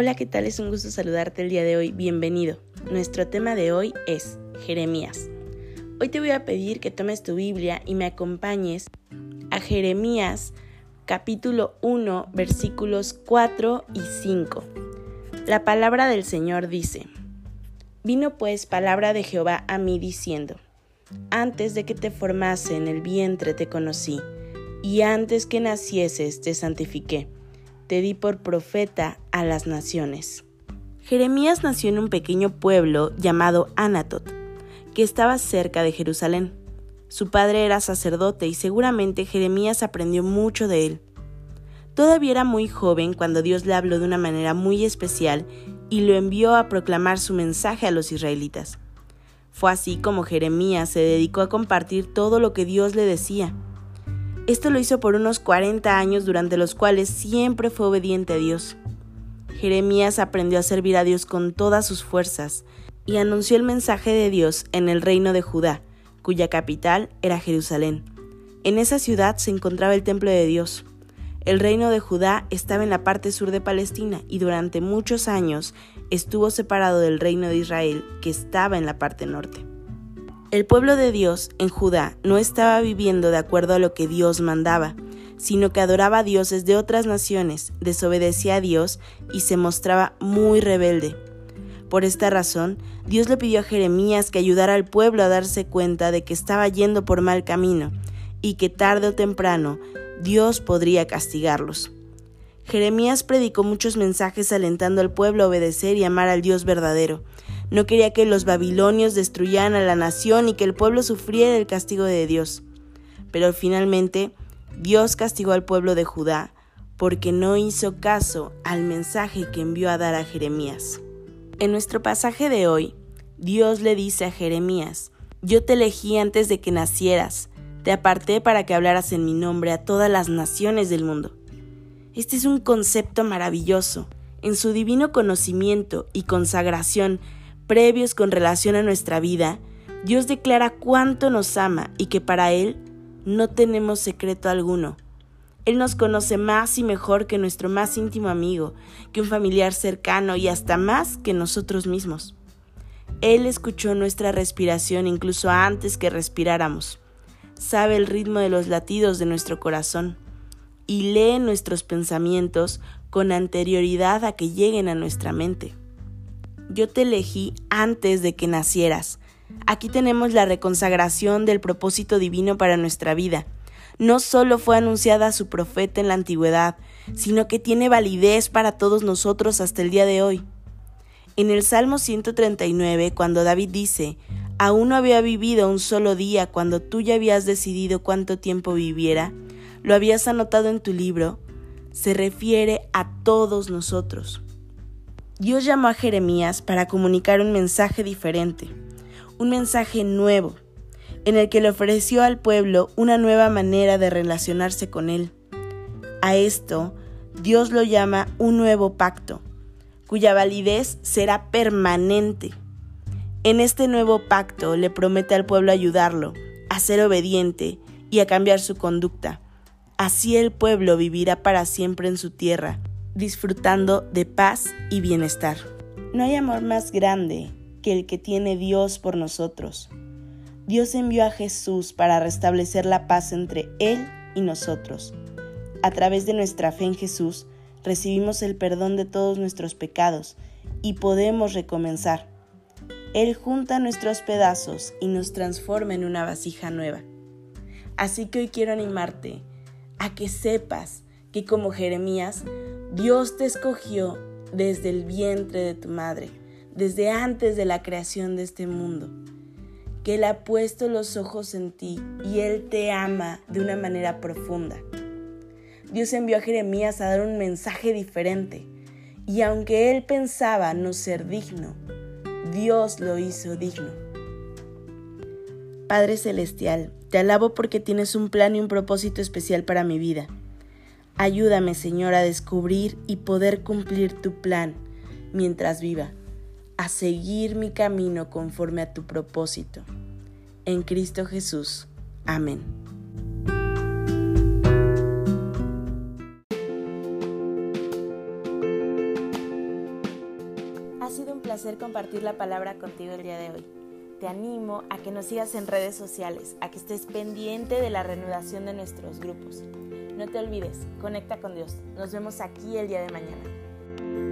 Hola, ¿qué tal? Es un gusto saludarte el día de hoy. Bienvenido. Nuestro tema de hoy es Jeremías. Hoy te voy a pedir que tomes tu Biblia y me acompañes a Jeremías capítulo 1 versículos 4 y 5. La palabra del Señor dice, Vino pues palabra de Jehová a mí diciendo, Antes de que te formase en el vientre te conocí, y antes que nacieses te santifiqué te di por profeta a las naciones. Jeremías nació en un pequeño pueblo llamado Anatot, que estaba cerca de Jerusalén. Su padre era sacerdote y seguramente Jeremías aprendió mucho de él. Todavía era muy joven cuando Dios le habló de una manera muy especial y lo envió a proclamar su mensaje a los israelitas. Fue así como Jeremías se dedicó a compartir todo lo que Dios le decía. Esto lo hizo por unos 40 años durante los cuales siempre fue obediente a Dios. Jeremías aprendió a servir a Dios con todas sus fuerzas y anunció el mensaje de Dios en el reino de Judá, cuya capital era Jerusalén. En esa ciudad se encontraba el templo de Dios. El reino de Judá estaba en la parte sur de Palestina y durante muchos años estuvo separado del reino de Israel, que estaba en la parte norte. El pueblo de Dios en Judá no estaba viviendo de acuerdo a lo que Dios mandaba, sino que adoraba a dioses de otras naciones, desobedecía a Dios y se mostraba muy rebelde. Por esta razón, Dios le pidió a Jeremías que ayudara al pueblo a darse cuenta de que estaba yendo por mal camino y que tarde o temprano Dios podría castigarlos. Jeremías predicó muchos mensajes alentando al pueblo a obedecer y amar al Dios verdadero, no quería que los babilonios destruyeran a la nación y que el pueblo sufriera el castigo de Dios. Pero finalmente Dios castigó al pueblo de Judá porque no hizo caso al mensaje que envió a dar a Jeremías. En nuestro pasaje de hoy, Dios le dice a Jeremías, Yo te elegí antes de que nacieras, te aparté para que hablaras en mi nombre a todas las naciones del mundo. Este es un concepto maravilloso. En su divino conocimiento y consagración previos con relación a nuestra vida, Dios declara cuánto nos ama y que para Él no tenemos secreto alguno. Él nos conoce más y mejor que nuestro más íntimo amigo, que un familiar cercano y hasta más que nosotros mismos. Él escuchó nuestra respiración incluso antes que respiráramos. Sabe el ritmo de los latidos de nuestro corazón y lee nuestros pensamientos con anterioridad a que lleguen a nuestra mente yo te elegí antes de que nacieras. Aquí tenemos la reconsagración del propósito divino para nuestra vida. No solo fue anunciada a su profeta en la antigüedad, sino que tiene validez para todos nosotros hasta el día de hoy. En el Salmo 139, cuando David dice, aún no había vivido un solo día cuando tú ya habías decidido cuánto tiempo viviera, lo habías anotado en tu libro, se refiere a todos nosotros. Dios llamó a Jeremías para comunicar un mensaje diferente, un mensaje nuevo, en el que le ofreció al pueblo una nueva manera de relacionarse con él. A esto, Dios lo llama un nuevo pacto, cuya validez será permanente. En este nuevo pacto le promete al pueblo ayudarlo, a ser obediente y a cambiar su conducta. Así el pueblo vivirá para siempre en su tierra disfrutando de paz y bienestar. No hay amor más grande que el que tiene Dios por nosotros. Dios envió a Jesús para restablecer la paz entre Él y nosotros. A través de nuestra fe en Jesús, recibimos el perdón de todos nuestros pecados y podemos recomenzar. Él junta nuestros pedazos y nos transforma en una vasija nueva. Así que hoy quiero animarte a que sepas que como Jeremías Dios te escogió desde el vientre de tu madre, desde antes de la creación de este mundo. que Él ha puesto los ojos en ti y Él te ama de una manera profunda. Dios envió a Jeremías a dar un mensaje diferente y aunque Él pensaba no ser digno, Dios lo hizo digno. Padre Celestial, te alabo porque tienes un plan y un propósito especial para mi vida. Ayúdame, Señor, a descubrir y poder cumplir tu plan mientras viva, a seguir mi camino conforme a tu propósito. En Cristo Jesús. Amén. Ha sido un placer compartir la palabra contigo el día de hoy. Te animo a que nos sigas en redes sociales, a que estés pendiente de la reanudación de nuestros grupos. No te olvides, conecta con Dios. Nos vemos aquí el día de mañana.